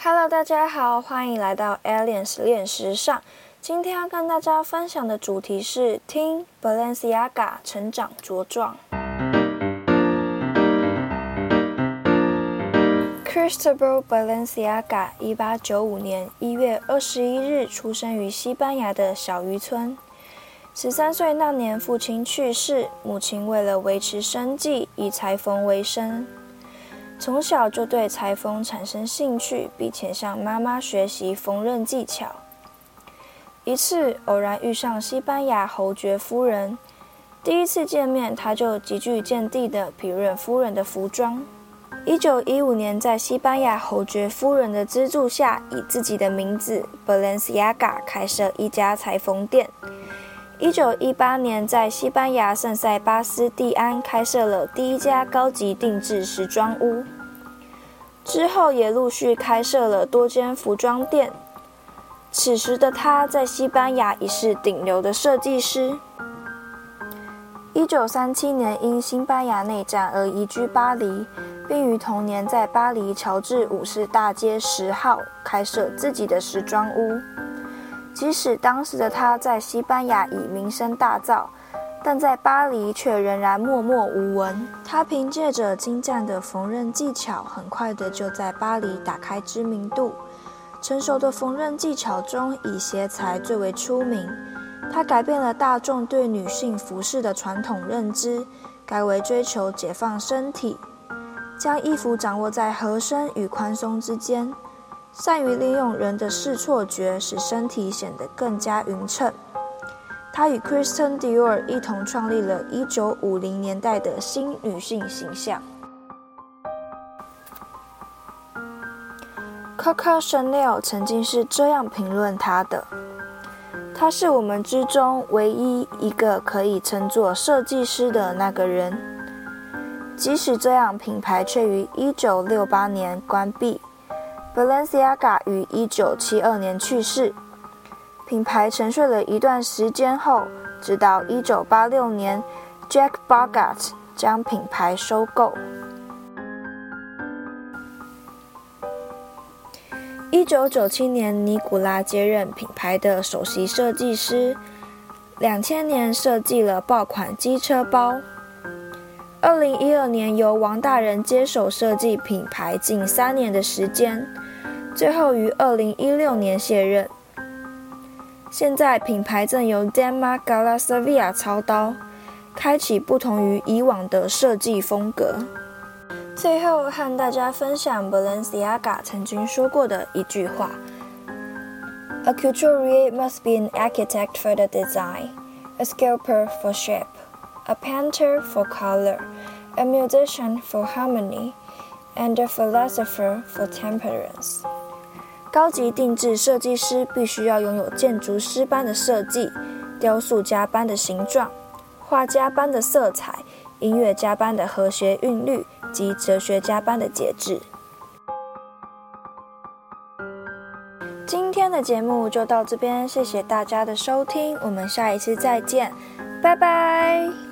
Hello，大家好，欢迎来到 Aliens 练时尚。今天要跟大家分享的主题是听 Balenciaga 成长茁壮。Cristobal Balenciaga，一八九五年一月二十一日出生于西班牙的小渔村。十三岁那年，父亲去世，母亲为了维持生计，以裁缝为生。从小就对裁缝产生兴趣，并且向妈妈学习缝纫技巧。一次偶然遇上西班牙侯爵夫人，第一次见面，他就极具见地的评论夫人的服装。一九一五年，在西班牙侯爵夫人的资助下，以自己的名字 Balenciaga 开设一家裁缝店。一九一八年，在西班牙圣塞巴斯蒂安开设了第一家高级定制时装屋。之后也陆续开设了多间服装店。此时的他在西班牙已是顶流的设计师。一九三七年，因西班牙内战而移居巴黎。并于同年在巴黎乔治五世大街十号开设自己的时装屋。即使当时的他在西班牙已名声大噪，但在巴黎却仍然默默无闻。他凭借着精湛的缝纫技巧，很快的就在巴黎打开知名度。成熟的缝纫技巧中，以鞋裁最为出名。他改变了大众对女性服饰的传统认知，改为追求解放身体。将衣服掌握在合身与宽松之间，善于利用人的视错觉，使身体显得更加匀称。他与 Kristen Dior 一同创立了1950年代的新女性形象。Coco Chanel 曾经是这样评论她的：“她是我们之中唯一一个可以称作设计师的那个人。”即使这样，品牌却于1968年关闭。Balenciaga 于1972年去世，品牌沉睡了一段时间后，直到1986年，Jack Bogart 将品牌收购。1997年，尼古拉接任品牌的首席设计师。2000年，设计了爆款机车包。二零一二年，由王大人接手设计品牌近三年的时间，最后于二零一六年卸任。现在品牌正由 Dema Galasavia 操刀，开启不同于以往的设计风格。最后和大家分享 Balenciaga 曾经说过的一句话：“A couturier must be an architect for the design, a sculptor for shape.” a painter for color, a musician for harmony, and a philosopher for temperance。 高级定制设计师必须要拥有建筑师般的设计、雕塑家般的形状、画家般的色彩、音乐家般的和谐韵律及哲学家般的节制。今天的节目就到这边，谢谢大家的收听，我们下一次再见，拜拜。